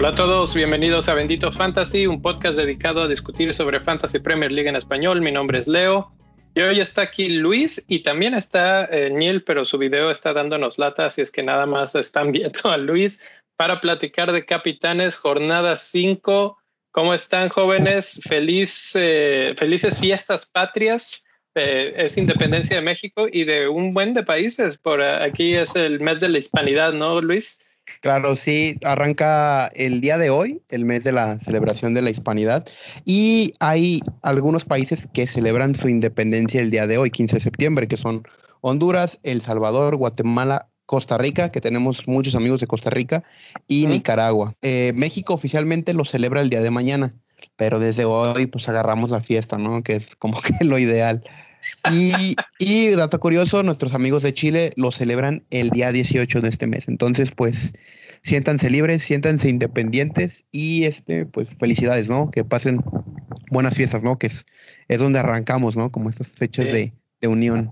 Hola a todos, bienvenidos a Bendito Fantasy, un podcast dedicado a discutir sobre Fantasy Premier League en español. Mi nombre es Leo y hoy está aquí Luis y también está eh, Niel, pero su video está dándonos lata, así es que nada más están viendo a Luis para platicar de Capitanes, jornada 5. ¿Cómo están jóvenes? Feliz, eh, felices fiestas patrias. Eh, es independencia de México y de un buen de países. Por aquí es el mes de la hispanidad, ¿no, Luis? Claro, sí, arranca el día de hoy, el mes de la celebración de la hispanidad, y hay algunos países que celebran su independencia el día de hoy, 15 de septiembre, que son Honduras, El Salvador, Guatemala, Costa Rica, que tenemos muchos amigos de Costa Rica, y Nicaragua. Eh, México oficialmente lo celebra el día de mañana, pero desde hoy pues agarramos la fiesta, ¿no? Que es como que lo ideal. Y, y, dato curioso, nuestros amigos de Chile lo celebran el día 18 de este mes. Entonces, pues, siéntanse libres, siéntanse independientes y, este, pues, felicidades, ¿no? Que pasen buenas fiestas, ¿no? Que es, es donde arrancamos, ¿no? Como estas fechas de, de, unión.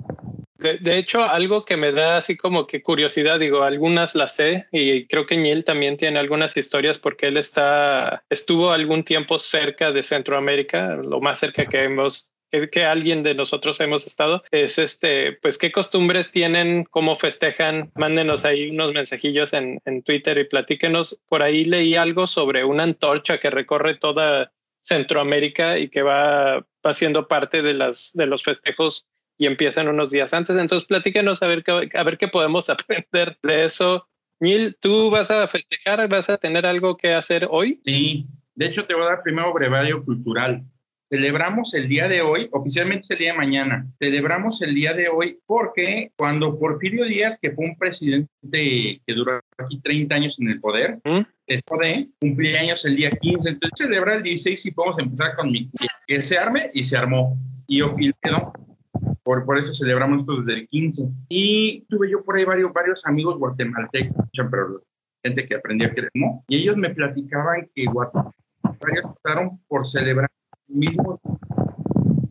De, de, hecho, algo que me da así como que curiosidad, digo, algunas las sé y creo que Niel también tiene algunas historias porque él está, estuvo algún tiempo cerca de Centroamérica, lo más cerca que hemos que, alguien de nosotros hemos estado, es este, pues qué costumbres tienen, cómo festejan, mándenos ahí unos mensajillos en, en Twitter y platíquenos. Por ahí leí algo sobre una antorcha que recorre toda Centroamérica y que va, va siendo parte de, las, de los festejos y empiezan unos días antes. Entonces, platíquenos a ver, qué, a ver qué podemos aprender de eso. Neil, ¿tú vas a festejar? ¿Vas a tener algo que hacer hoy? Sí, de hecho te voy a dar primero brevario cultural. Celebramos el día de hoy, oficialmente es el día de mañana, celebramos el día de hoy porque cuando Porfirio Díaz, que fue un presidente que duró aquí 30 años en el poder, ¿Mm? después de cumplir años el día 15, entonces celebra el 16 y podemos empezar con mi, que se arme y se armó. Y, quedó. Por, por, eso celebramos esto desde el 15. Y tuve yo por ahí varios, varios amigos guatemaltecos, pero gente que aprendía que y ellos me platicaban que Guatemala optaron por celebrar mismo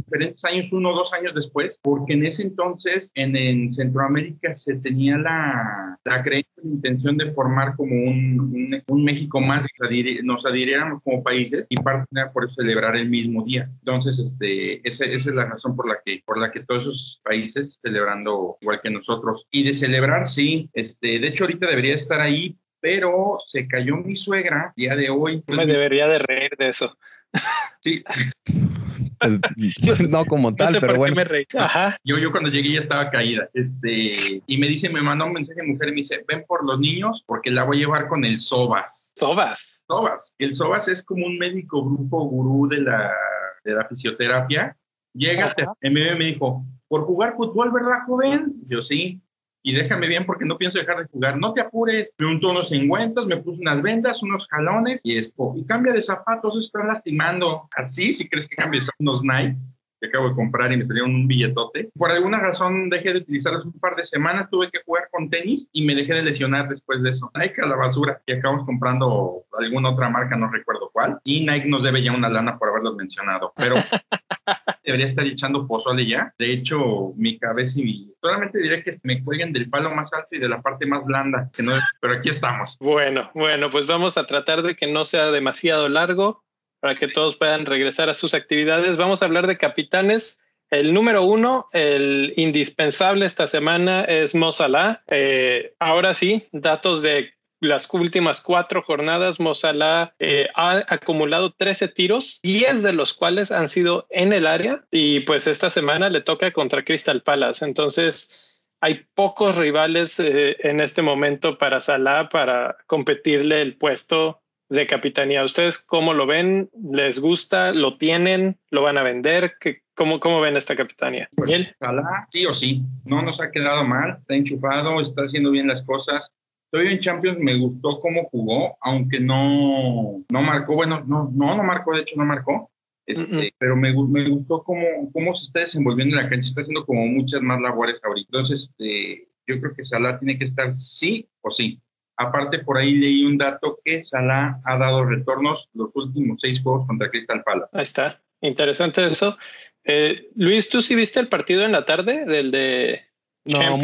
diferentes años, uno o dos años después, porque en ese entonces en, en Centroamérica se tenía la, la creencia, la intención de formar como un, un, México más, nos adhiriéramos como países y parte por eso celebrar el mismo día. Entonces, este, esa, esa, es la razón por la que, por la que todos esos países celebrando igual que nosotros. Y de celebrar, sí, este, de hecho ahorita debería estar ahí, pero se cayó mi suegra día de hoy. Me debería de reír de eso. Sí. Pues, no como tal, pero bueno. Yo, yo cuando llegué ya estaba caída. Este, y me dice, me mandó un mensaje de mujer y me dice, ven por los niños porque la voy a llevar con el Sobas. Sobas. Sobas. El Sobas es como un médico grupo gurú de la, de la fisioterapia. Llega, me, me dijo, por jugar fútbol, ¿verdad, joven? Yo sí y déjame bien porque no pienso dejar de jugar. No te apures. Me untó unos engüentos, me puse unas vendas, unos jalones y esto. Y cambia de zapatos, está lastimando. Así, si crees que cambies unos Nike que acabo de comprar y me salieron un billetote. Por alguna razón dejé de utilizarlos un par de semanas, tuve que jugar con tenis y me dejé de lesionar después de eso. Nike a la basura y acabamos comprando alguna otra marca, no recuerdo cuál. Y Nike nos debe ya una lana por haberlos mencionado, pero debería estar echando pozole ya. De hecho, mi cabeza y mi... Solamente diré que me cuelguen del palo más alto y de la parte más blanda, que no es... pero aquí estamos. Bueno, bueno, pues vamos a tratar de que no sea demasiado largo para que todos puedan regresar a sus actividades. Vamos a hablar de capitanes. El número uno, el indispensable esta semana es Mo eh, ahora sí, datos de las últimas cuatro jornadas, Mo eh, ha acumulado 13 tiros, 10 de los cuales han sido en el área y pues esta semana le toca contra Crystal Palace. Entonces, hay pocos rivales eh, en este momento para Salah para competirle el puesto de capitanía. ¿Ustedes cómo lo ven? ¿Les gusta? ¿Lo tienen? ¿Lo van a vender? ¿Qué, cómo, ¿Cómo ven esta capitanía? Pues, sí o sí. No nos ha quedado mal. Está enchufado, está haciendo bien las cosas. Estoy en Champions, me gustó cómo jugó, aunque no, no marcó. Bueno, no, no, no marcó, de hecho no marcó. Este, pero me, me, gustó cómo, cómo se está desenvolviendo en la cancha. Está haciendo como muchas más labores ahorita. Entonces, este, yo creo que Salah tiene que estar sí o sí. Aparte, por ahí leí un dato que Salah ha dado retornos los últimos seis juegos contra Crystal Palace. Ahí está. Interesante eso. Eh, Luis, ¿tú sí viste el partido en la tarde del de no,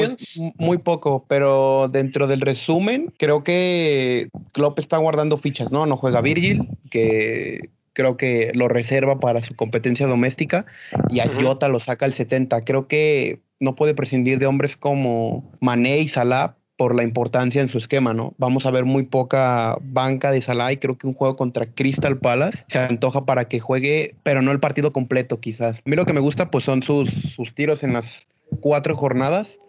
muy, poco, pero dentro del resumen, creo que Klopp está guardando fichas, ¿no? No juega Virgil, que creo que lo reserva para su competencia doméstica, y a Jota lo saca al 70. Creo que no puede prescindir de hombres como Mané y Salah por la importancia en su esquema, ¿no? Vamos a ver muy poca banca de Salah y creo que un juego contra Crystal Palace se antoja para que juegue, pero no el partido completo quizás. A mí lo que me gusta pues son sus, sus tiros en las cuatro jornadas.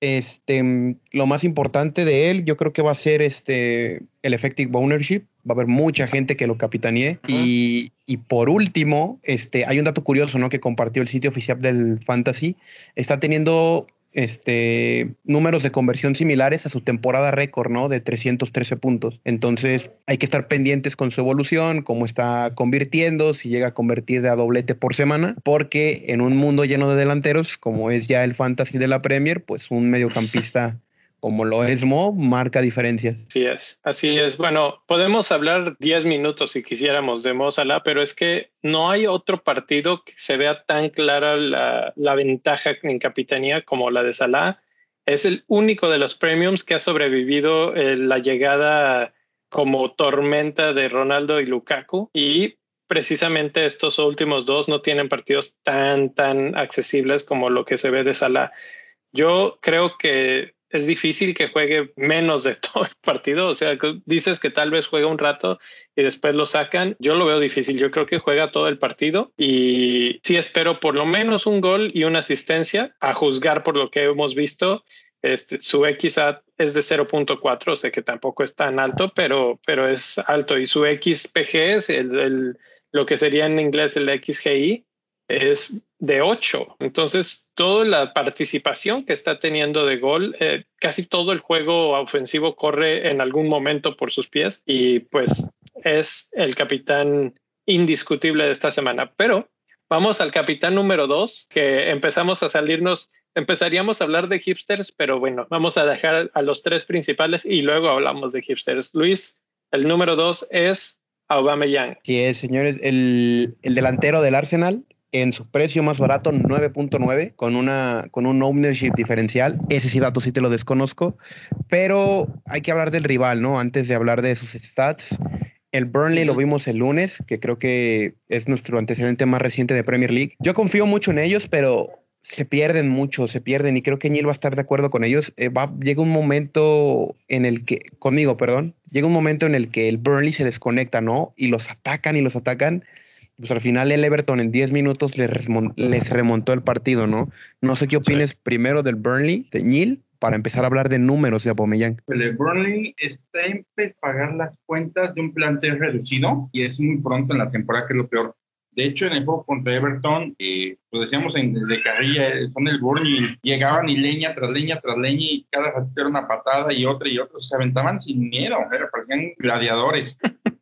Este, lo más importante de él, yo creo que va a ser este, el effective ownership. Va a haber mucha gente que lo capitanee. y, y, por último, este, hay un dato curioso, ¿no? Que compartió el sitio oficial del Fantasy. Está teniendo este, números de conversión similares a su temporada récord, ¿no? De 313 puntos. Entonces hay que estar pendientes con su evolución, cómo está convirtiendo, si llega a convertir de a doblete por semana, porque en un mundo lleno de delanteros, como es ya el fantasy de la Premier, pues un mediocampista como lo es Mo, marca diferencias. Así es, así es. Bueno, podemos hablar 10 minutos si quisiéramos de Mo Salah, pero es que no hay otro partido que se vea tan clara la, la ventaja en capitanía como la de Salah. Es el único de los premiums que ha sobrevivido eh, la llegada como tormenta de Ronaldo y Lukaku y precisamente estos últimos dos no tienen partidos tan, tan accesibles como lo que se ve de Salah. Yo creo que es difícil que juegue menos de todo el partido. O sea, dices que tal vez juega un rato y después lo sacan. Yo lo veo difícil. Yo creo que juega todo el partido y sí espero por lo menos un gol y una asistencia a juzgar por lo que hemos visto. Este, su XA es de 0.4, o sea que tampoco es tan alto, pero, pero es alto. Y su XPG es el, lo que sería en inglés el XGI, es de 8. Entonces, toda la participación que está teniendo de gol, eh, casi todo el juego ofensivo corre en algún momento por sus pies y pues es el capitán indiscutible de esta semana. Pero vamos al capitán número 2, que empezamos a salirnos, empezaríamos a hablar de hipsters, pero bueno, vamos a dejar a los tres principales y luego hablamos de hipsters. Luis, el número 2 es Aubameyang. Sí, es, señores, el, el delantero del Arsenal en su precio más barato, 9.9, con, una, con un ownership diferencial. Ese sí dato sí te lo desconozco, pero hay que hablar del rival, ¿no? Antes de hablar de sus stats. El Burnley lo vimos el lunes, que creo que es nuestro antecedente más reciente de Premier League. Yo confío mucho en ellos, pero se pierden mucho, se pierden y creo que Neil va a estar de acuerdo con ellos. Eh, va, llega un momento en el que, conmigo, perdón, llega un momento en el que el Burnley se desconecta, ¿no? Y los atacan y los atacan pues al final el Everton en 10 minutos les, remontó el partido, ¿no? No sé qué opines primero del Burnley, de Neil, para empezar a hablar de números de Aubameyang. El Burnley está en pagar las cuentas de un plantel reducido y es muy pronto en la temporada que es lo peor. De hecho, en el juego contra Everton, eh, lo decíamos en, de carrilla, son el Burnley, llegaban y leña tras leña tras leña y cada ratito era una patada y otra y otra, se aventaban sin miedo, parecían gladiadores.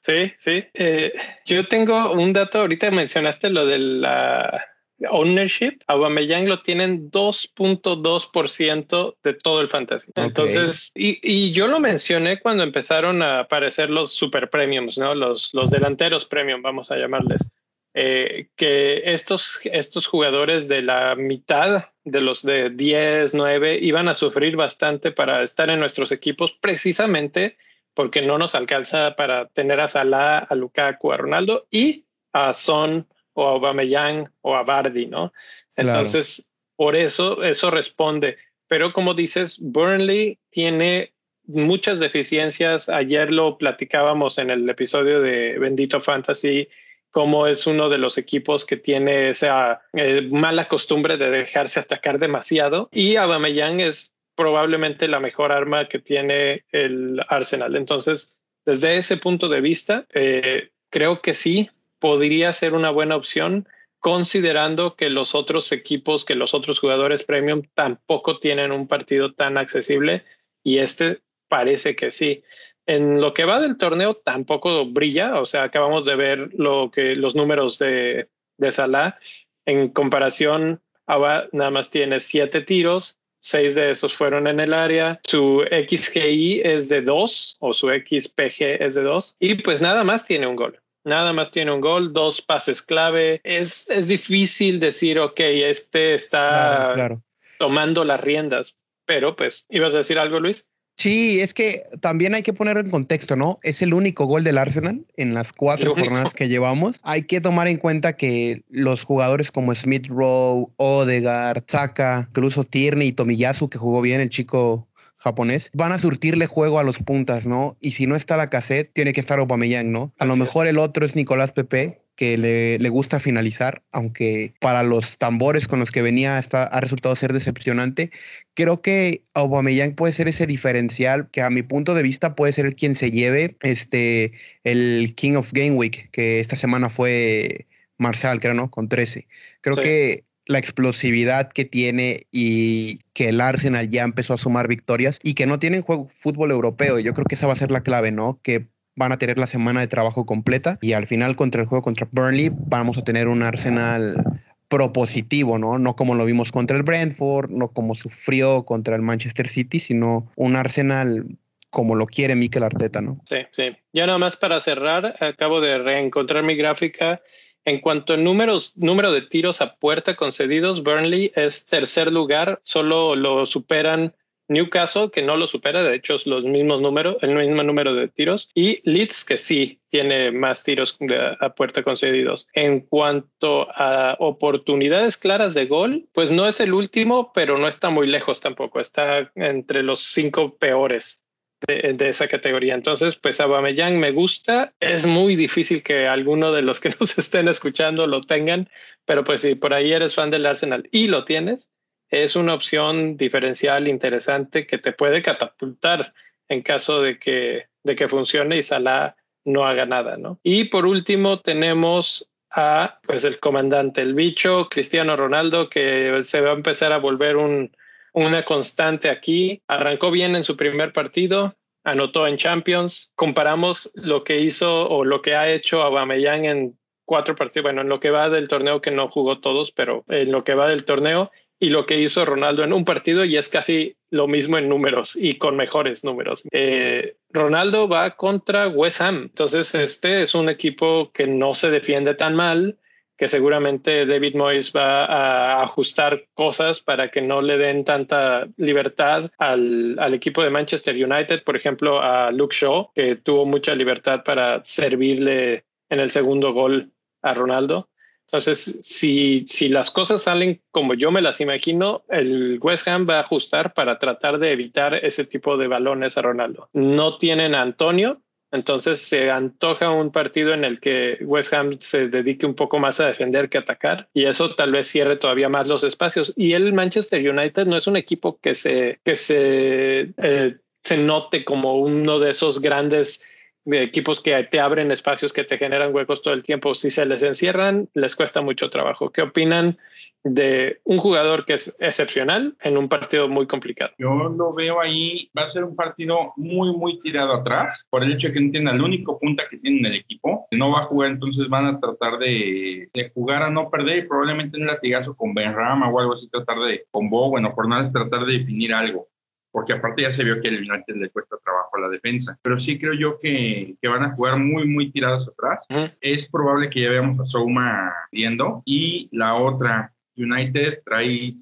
Sí, sí. Eh, yo tengo un dato, ahorita mencionaste lo de la ownership. Aubameyang lo tienen 2.2% de todo el fantasy. Entonces, y, y, yo lo mencioné cuando empezaron a aparecer los super premiums, ¿no? Los, los delanteros premium, vamos a llamarles. Eh, que estos, estos jugadores de la mitad de los de 10, 9 iban a sufrir bastante para estar en nuestros equipos precisamente porque no nos alcanza para tener a Salah, a Lukaku, a Ronaldo y a Son o a Aubameyang o a Bardi, ¿no? Entonces, por eso, eso responde. Pero como dices, Burnley tiene muchas deficiencias. Ayer lo platicábamos en el episodio de Bendito Fantasy, como es uno de los equipos que tiene esa eh, mala costumbre de dejarse atacar demasiado. Y Aubameyang es probablemente la mejor arma que tiene el Arsenal. Entonces, desde ese punto de vista, eh, creo que sí podría ser una buena opción, considerando que los otros equipos, que los otros jugadores premium tampoco tienen un partido tan accesible y este parece que sí. En lo que va del torneo tampoco brilla, o sea, acabamos de ver lo que los números de, de Salah en comparación, nada más tiene siete tiros, seis de esos fueron en el área, su XGI es de dos o su XPG es de dos y pues nada más tiene un gol. Nada más tiene un gol, dos pases clave. Es, es difícil decir, ok, este está tomando las riendas, pero pues, ¿ibas a decir algo, Luis? Sí, es que también hay que poner en contexto, ¿no? Es el único gol del Arsenal en las cuatro jornadas que llevamos. Hay que tomar en cuenta que los jugadores como Smith Rowe, Odegaard, Saka, incluso Tierney y Tomiyasu, que jugó bien el chico japonés, van a surtirle juego a los puntas, ¿no? Y si no está la cassette, tiene que estar Aubameyang, ¿no? A lo mejor el otro es Nicolás Pepe, que le, gusta finalizar, aunque para los tambores con los que venía está, ha resultado ser decepcionante. Creo que Aubameyang puede ser ese diferencial que a mi punto de vista puede ser quien se lleve este, el King of Game Week, que esta semana fue Marcial, creo, ¿no? Con 13. Creo que la explosividad que tiene y que el Arsenal ya empezó a sumar victorias y que no tienen juego fútbol europeo. Yo creo que esa va a ser la clave, ¿no? Que van a tener la semana de trabajo completa y al final contra el juego contra Burnley vamos a tener un Arsenal propositivo, ¿no? No como lo vimos contra el Brentford, no como sufrió contra el Manchester City, sino un Arsenal como lo quiere Mikel Arteta, ¿no? Sí, sí. Ya nada más para cerrar, acabo de reencontrar mi gráfica en cuanto a números, número de tiros a puerta concedidos, Burnley es tercer lugar, solo lo superan Newcastle, que no lo supera, de hecho es los mismos números, el mismo número de tiros, y Leeds, que sí tiene más tiros a puerta concedidos. En cuanto a oportunidades claras de gol, pues no es el último, pero no está muy lejos tampoco, está entre los cinco peores de, esa categoría. Entonces, pues Aubameyang me gusta. Es muy difícil que alguno de los que nos estén escuchando lo tengan, pero pues si por ahí eres fan del Arsenal y lo tienes, es una opción diferencial interesante que te puede catapultar en caso de que, de que funcione y Salah no haga nada, ¿no? Y por último tenemos a pues el comandante, el bicho, Cristiano Ronaldo, que se va a empezar a volver un, una constante aquí. Arrancó bien en su primer partido, anotó en Champions. Comparamos lo que hizo o lo que ha hecho Aubameyang en cuatro partidos, bueno, en lo que va del torneo que no jugó todos, pero en lo que va del torneo y lo que hizo Ronaldo en un partido y es casi lo mismo en números y con mejores números. Eh, Ronaldo va contra West Ham, entonces este es un equipo que no se defiende tan mal, que seguramente David Moyes va a ajustar cosas para que no le den tanta libertad al, al, equipo de Manchester United, por ejemplo, a Luke Shaw, que tuvo mucha libertad para servirle en el segundo gol a Ronaldo. Entonces, si, si las cosas salen como yo me las imagino, el West Ham va a ajustar para tratar de evitar ese tipo de balones a Ronaldo. No tienen a Antonio, entonces se antoja un partido en el que West Ham se dedique un poco más a defender que atacar y eso tal vez cierre todavía más los espacios. Y el Manchester United no es un equipo que se, que se, eh, se note como uno de esos grandes equipos que te abren espacios que te generan huecos todo el tiempo. Si se les encierran, les cuesta mucho trabajo. ¿Qué opinan de un jugador que es excepcional en un partido muy complicado? Yo lo veo ahí, va a ser un partido muy, muy tirado atrás, por el hecho de que no tiene el único punta que tiene en el equipo. No va a jugar, entonces van a tratar de, de jugar a no perder y probablemente en un latigazo con Benrama o algo así, tratar de, con bueno, por nada, tratar de definir algo porque aparte ya se vio que el United le cuesta trabajo a la defensa. Pero sí creo yo que, que van a jugar muy, muy tirados atrás. Es probable que ya veamos a Souma viendo. Y la otra, United trae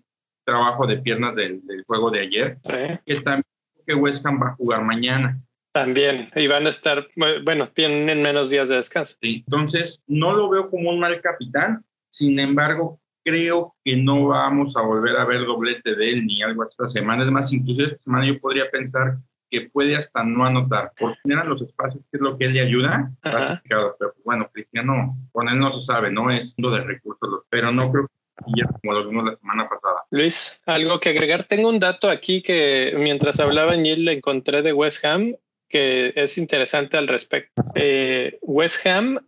trabajo de piernas del, juego de ayer, que también que West Ham va a jugar mañana. También, y van a estar, bueno, tienen menos días de descanso. entonces, no lo veo como un mal capitán, sin embargo, creo que no vamos a volver a ver doblete de él ni algo esta semana. Es más, incluso esta semana yo podría pensar que puede hasta no anotar, porque eran los espacios, que es lo que él le ayuda. Pero pues, bueno, Cristiano, con él no se sabe, no es lo de recursos, pero no creo que como lo vimos la semana pasada. Luis, algo que agregar. Tengo un dato aquí que mientras hablaba Neil le encontré de West Ham que es interesante al respecto. Eh, West Ham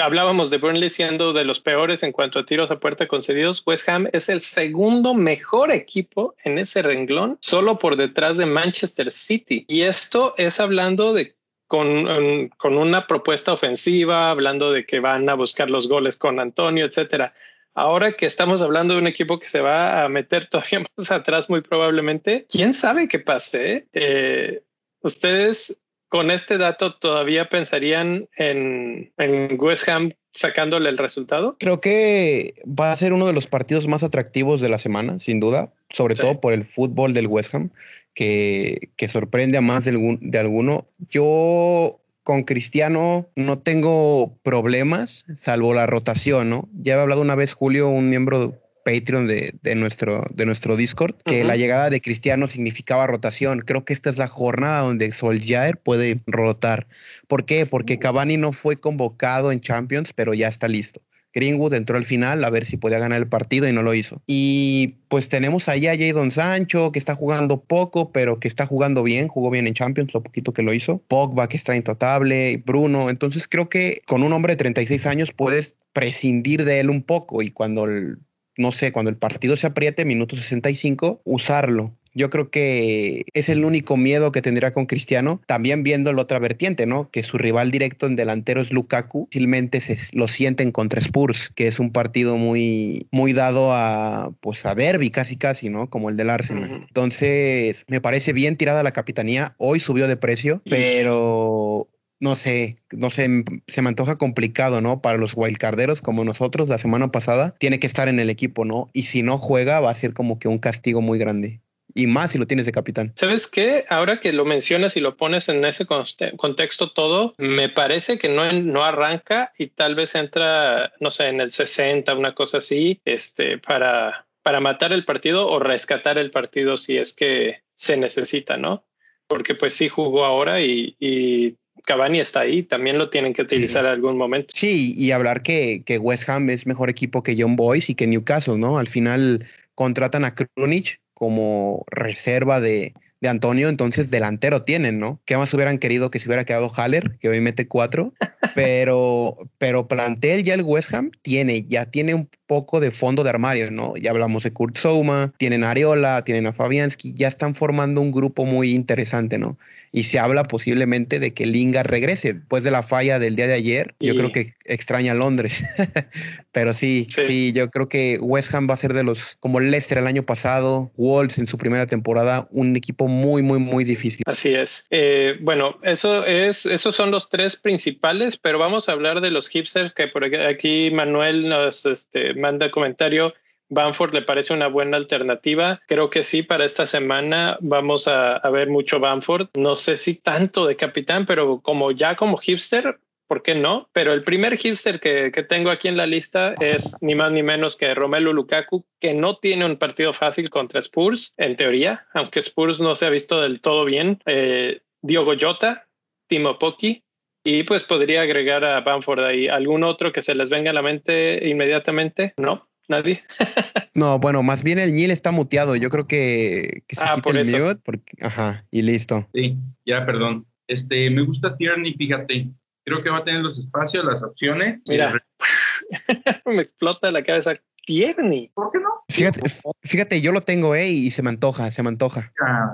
hablábamos de Burnley siendo de los peores en cuanto a tiros a puerta concedidos. West Ham es el segundo mejor equipo en ese renglón, solo por detrás de Manchester City. Y esto es hablando de con, con una propuesta ofensiva, hablando de que van a buscar los goles con Antonio, etcétera. Ahora que estamos hablando de un equipo que se va a meter todavía más atrás, muy probablemente, quién sabe qué pase. Eh, ustedes con este dato todavía pensarían en, en West Ham sacándole el resultado? Creo que va a ser uno de los partidos más atractivos de la semana, sin duda, sobre todo por el fútbol del West Ham, que, que sorprende a más de, de alguno. Yo con Cristiano no tengo problemas, salvo la rotación, ¿no? Ya he hablado una vez, Julio, un miembro Patreon de, nuestro, de nuestro Discord, que la llegada de Cristiano significaba rotación. Creo que esta es la jornada donde Solskjaer puede rotar. ¿Por qué? Porque Cavani no fue convocado en Champions, pero ya está listo. Greenwood entró al final a ver si podía ganar el partido y no lo hizo. Y pues tenemos ahí a Jadon Sancho, que está jugando poco, pero que está jugando bien, jugó bien en Champions, lo poquito que lo hizo. Pogba, que está intratable, Bruno. Entonces creo que con un hombre de 36 años puedes prescindir de él un poco y cuando el no sé, cuando el partido se apriete, minuto 65, usarlo. Yo creo que es el único miedo que tendría con Cristiano, también viendo la otra vertiente, ¿no? Que su rival directo en delantero es Lukaku, fácilmente se lo sienten contra Spurs, que es un partido muy, muy dado a, pues a derby casi casi, ¿no? Como el del Arsenal. Entonces, me parece bien tirada la capitanía, hoy subió de precio, pero no sé, no sé, se me antoja complicado, ¿no? Para los wildcarderos como nosotros la semana pasada, tiene que estar en el equipo, ¿no? Y si no juega, va a ser como que un castigo muy grande. Y más si lo tienes de capitán. ¿Sabes qué? Ahora que lo mencionas y lo pones en ese contexto todo, me parece que no, no arranca y tal vez entra, no sé, en el 60, una cosa así, este, para, para matar el partido o rescatar el partido si es que se necesita, ¿no? Porque pues sí jugó ahora y, y Cavani está ahí, también lo tienen que utilizar en algún momento. Sí, y hablar que, que, West Ham es mejor equipo que John Boyce y que Newcastle, ¿no? Al final contratan a Krunic como reserva de, de Antonio, entonces delantero tienen, ¿no? ¿Qué más hubieran querido que se hubiera quedado Haller, que hoy mete cuatro? Pero, pero plantel ya el West Ham tiene, ya tiene un poco de fondo de armario, ¿no? Ya hablamos de Kurt Souma, tienen a Areola, tienen a Fabianski, ya están formando un grupo muy interesante, ¿no? Y se habla posiblemente de que Lingard regrese después de la falla del día de ayer. Yo creo que extraña Londres, pero sí, sí, yo creo que West Ham va a ser de los, como Leicester el año pasado, Wolves en su primera temporada, un equipo muy, muy, muy difícil. Así es. Eh, bueno, eso es, esos son los tres principales, pero vamos a hablar de los hipsters que por aquí Manuel nos este, manda comentario. Banford le parece una buena alternativa. Creo que sí, para esta semana vamos a, ver mucho Banford. No sé si tanto de capitán, pero como ya como hipster, ¿por qué no? Pero el primer hipster que, que, tengo aquí en la lista es ni más ni menos que Romelu Lukaku, que no tiene un partido fácil contra Spurs, en teoría, aunque Spurs no se ha visto del todo bien. Eh, Diogo Jota, Timo Pocchi, y pues podría agregar a Bamford ahí. ¿Algún otro que se les venga a la mente inmediatamente? No, nadie. no, bueno, más bien el Nil está muteado. Yo creo que, que se ah, por el mute porque, ajá, y listo. Sí, ya, perdón. Este, me gusta Tierney, fíjate. Creo que va a tener los espacios, las opciones. Mira, me explota la cabeza. Tierney. ¿Por qué no? Fíjate, fíjate, yo lo tengo, eh, y se me antoja, se me antoja. Ah,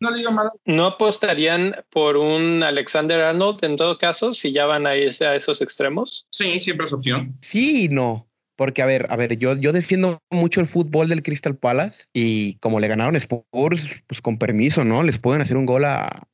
no le digo mal. ¿No apostarían por un Alexander Arnold en todo caso si ya van a irse a esos extremos? Sí, siempre es opción. Sí, no. Porque, a ver, a ver, yo, yo defiendo mucho el fútbol del Crystal Palace y como le ganaron Spurs, pues con permiso, ¿no? Les pueden hacer un gol a,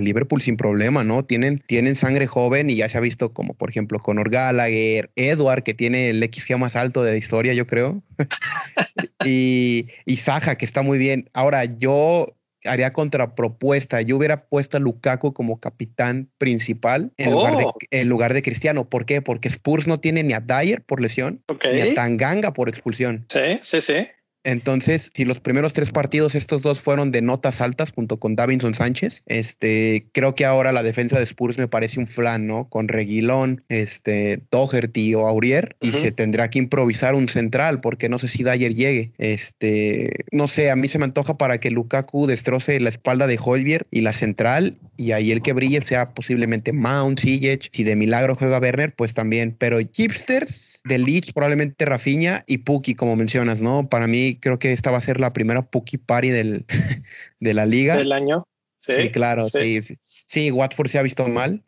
Liverpool sin problema, ¿no? Tienen, tienen sangre joven y ya se ha visto como, por ejemplo, Conor Gallagher, Edward, que tiene el XG más alto de la historia, yo creo, y, y Saja, que está muy bien. Ahora, yo haría contrapropuesta. Yo hubiera puesto a Lukaku como capitán principal en, lugar, de, oh. en lugar de Cristiano. ¿Por qué? Porque Spurs no tiene ni a Dyer por lesión, ni a Tanganga por expulsión. Sí, sí, sí. Entonces, si los primeros tres partidos, estos dos fueron de notas altas junto con Davinson Sánchez, este, creo que ahora la defensa de Spurs me parece un flan, ¿no? Con Reguilón, este, Doherty o Aurier, y se tendrá que improvisar un central, porque no sé si Dyer llegue. Este, no sé, a mí se me antoja para que Lukaku destroce la espalda de Holbier y la central, y ahí el que brille sea posiblemente Mount, Ziyech, si de milagro juega Werner, pues también, pero hipsters de Leeds, probablemente Rafinha y Puki, como mencionas, ¿no? Para mí creo que esta va a ser la primera Puki Party del, de la liga. Del año. Sí, claro, sí. sí. Watford se ha visto mal.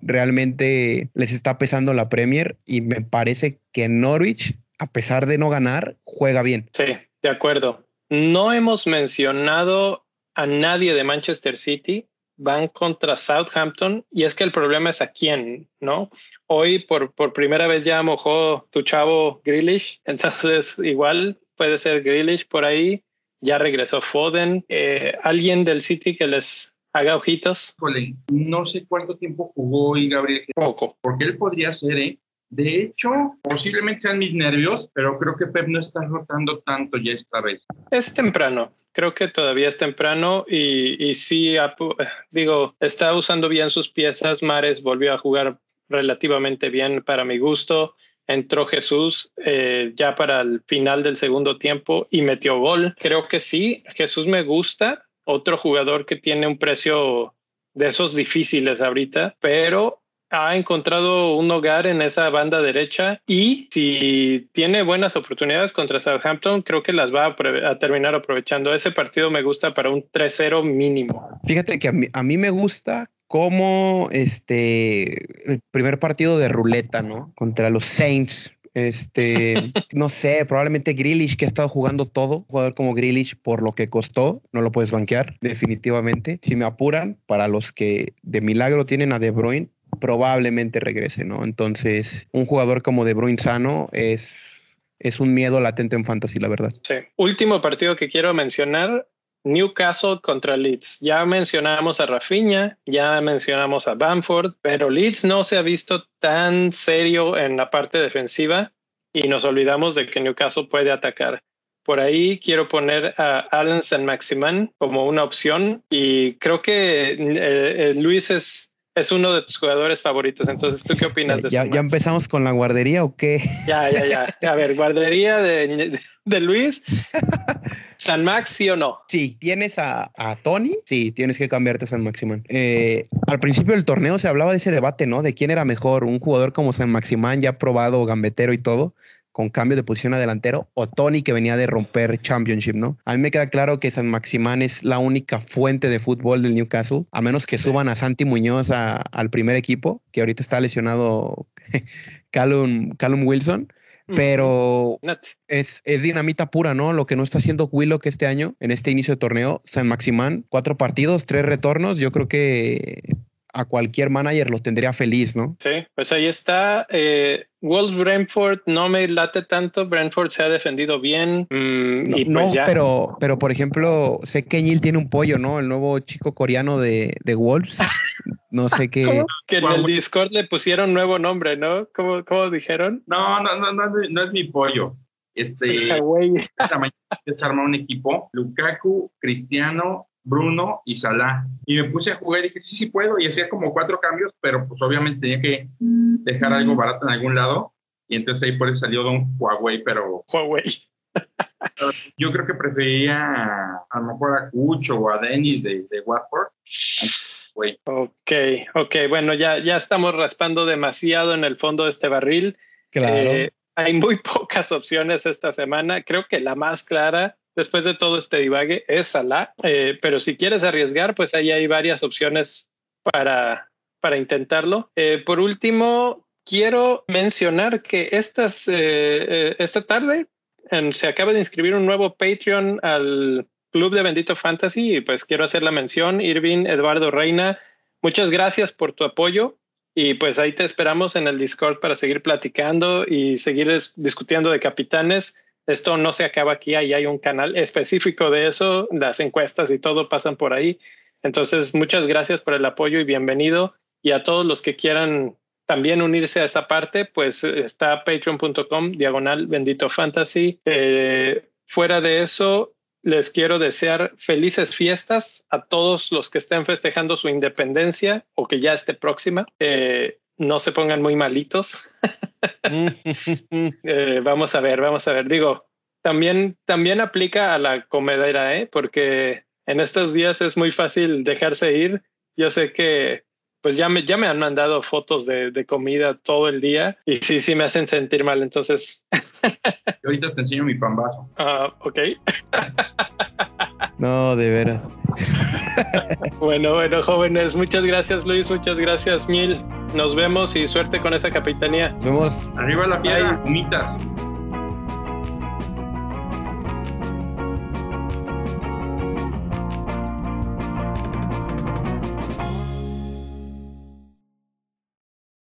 realmente les está pesando la Premier y me parece que Norwich, a pesar de no ganar, juega bien. Sí, de acuerdo. No hemos mencionado a nadie de Manchester City van contra Southampton y es que el problema es a quién, ¿no? Hoy por, por primera vez ya mojó tu chavo Grealish, entonces igual puede ser Grealish por ahí, ya regresó Foden, eh, alguien del City que les haga ojitos. no sé cuánto tiempo jugó hoy Gabriel. Poco. Porque él podría ser, ¿eh? De hecho, posiblemente sean mis nervios, pero creo que Pep no está rotando tanto ya esta vez. Es temprano, creo que todavía es temprano y, y sí, digo, está usando bien sus piezas. Mares volvió a jugar relativamente bien para mi gusto. Entró Jesús eh, ya para el final del segundo tiempo y metió gol. Creo que sí, Jesús me gusta. Otro jugador que tiene un precio de esos difíciles ahorita, pero ha encontrado un hogar en esa banda derecha y si tiene buenas oportunidades contra Southampton, creo que las va a, terminar aprovechando. Ese partido me gusta para un 3-0 mínimo. Fíjate que a mí, a mí me gusta como este el primer partido de ruleta, ¿no? Contra los Saints. Este, no sé, probablemente Grealish que ha estado jugando todo, jugador como Grealish por lo que costó, no lo puedes banquear, definitivamente. Si me apuran, para los que de milagro tienen a De Bruyne, probablemente regrese, ¿no? Entonces, un jugador como De Bruyne sano es, es un miedo latente en fantasy, la verdad. Sí. Último partido que quiero mencionar, Newcastle contra Leeds. Ya mencionamos a Rafinha, ya mencionamos a Bamford, pero Leeds no se ha visto tan serio en la parte defensiva y nos olvidamos de que Newcastle puede atacar. Por ahí quiero poner a Alan San Maximan como una opción y creo que eh, eh, Luis es es uno de tus jugadores favoritos. Entonces, ¿tú qué opinas de eso? ¿Ya empezamos con la guardería o qué? Ya, ya, ya. A ver, guardería de, de Luis. ¿San Max, sí o no? Sí, tienes a, a Tony, sí, tienes que cambiarte a San Maximán. Eh, al principio del torneo se hablaba de ese debate, ¿no? De quién era mejor, un jugador como San Maximán, ya probado, gambetero y todo, con cambio de posición a delantero o Tony que venía de romper Championship, ¿no? A mí me queda claro que San Maximán es la única fuente de fútbol del Newcastle, a menos que suban a Santi Muñoz al primer equipo, que ahorita está lesionado Callum, Callum Wilson. Pero es, es, dinamita pura, ¿no? Lo que no está haciendo Willock este año, en este inicio de torneo, San Maximán, cuatro partidos, tres retornos. Yo creo que a cualquier manager lo tendría feliz, ¿no? Sí, pues ahí está. Eh, Wolves Brentford no me late tanto. Brentford se ha defendido bien. Mm, no, pues pero, pero por ejemplo, sé que Neil tiene un pollo, ¿no? El nuevo chico coreano de, de Wolves. No sé qué. Que en el Discord le pusieron nuevo nombre, ¿no? ¿Cómo, cómo dijeron? No, no, no, no, no es mi pollo. Este, esta mañana se armó un equipo, Lukaku, Cristiano, Bruno y Salah. Y me puse a jugar y dije, sí, sí puedo. Y hacía como cuatro cambios, pero pues obviamente tenía que dejar algo barato en algún lado. Y entonces ahí por eso salió Don Huawei, pero... Huawei. Yo creo que prefería a lo mejor a Cucho o a Dennis de, de Watford. Ok, ok, bueno, ya, ya estamos raspando demasiado en el fondo de este barril. Claro. Eh, hay muy pocas opciones esta semana. Creo que la más clara después de todo este divague es Salah, eh, pero si quieres arriesgar, pues ahí hay varias opciones para, para intentarlo. Eh, por último, quiero mencionar que estas, eh, esta tarde se acaba de inscribir un nuevo Patreon al Club de Bendito Fantasy y pues quiero hacer la mención, Irving Eduardo Reina, muchas gracias por tu apoyo. Y pues ahí te esperamos en el Discord para seguir platicando y seguir discutiendo de capitanes esto no se acaba aquí, ahí hay un canal específico de eso, las encuestas y todo pasan por ahí. Entonces, muchas gracias por el apoyo y bienvenido. Y a todos los que quieran también unirse a esa parte, pues está patreon.com diagonal bendito fantasy. Eh, fuera de eso, les quiero desear felices fiestas a todos los que estén festejando su independencia o que ya esté próxima. Eh, no se pongan muy malitos. Eh, vamos a ver, vamos a ver. Digo, también, también aplica a la comedera, ¿eh? porque en estos días es muy fácil dejarse ir. Yo sé que pues ya me, ya me han mandado fotos de, de comida todo el día y sí, sí me hacen sentir mal. Entonces. ahorita te enseño mi pambazo. Ah, ok. no, de veras. bueno, bueno, jóvenes, muchas gracias Luis, muchas gracias Neil. Nos vemos y suerte con esa capitanía. Nos vemos. Arriba la piedra.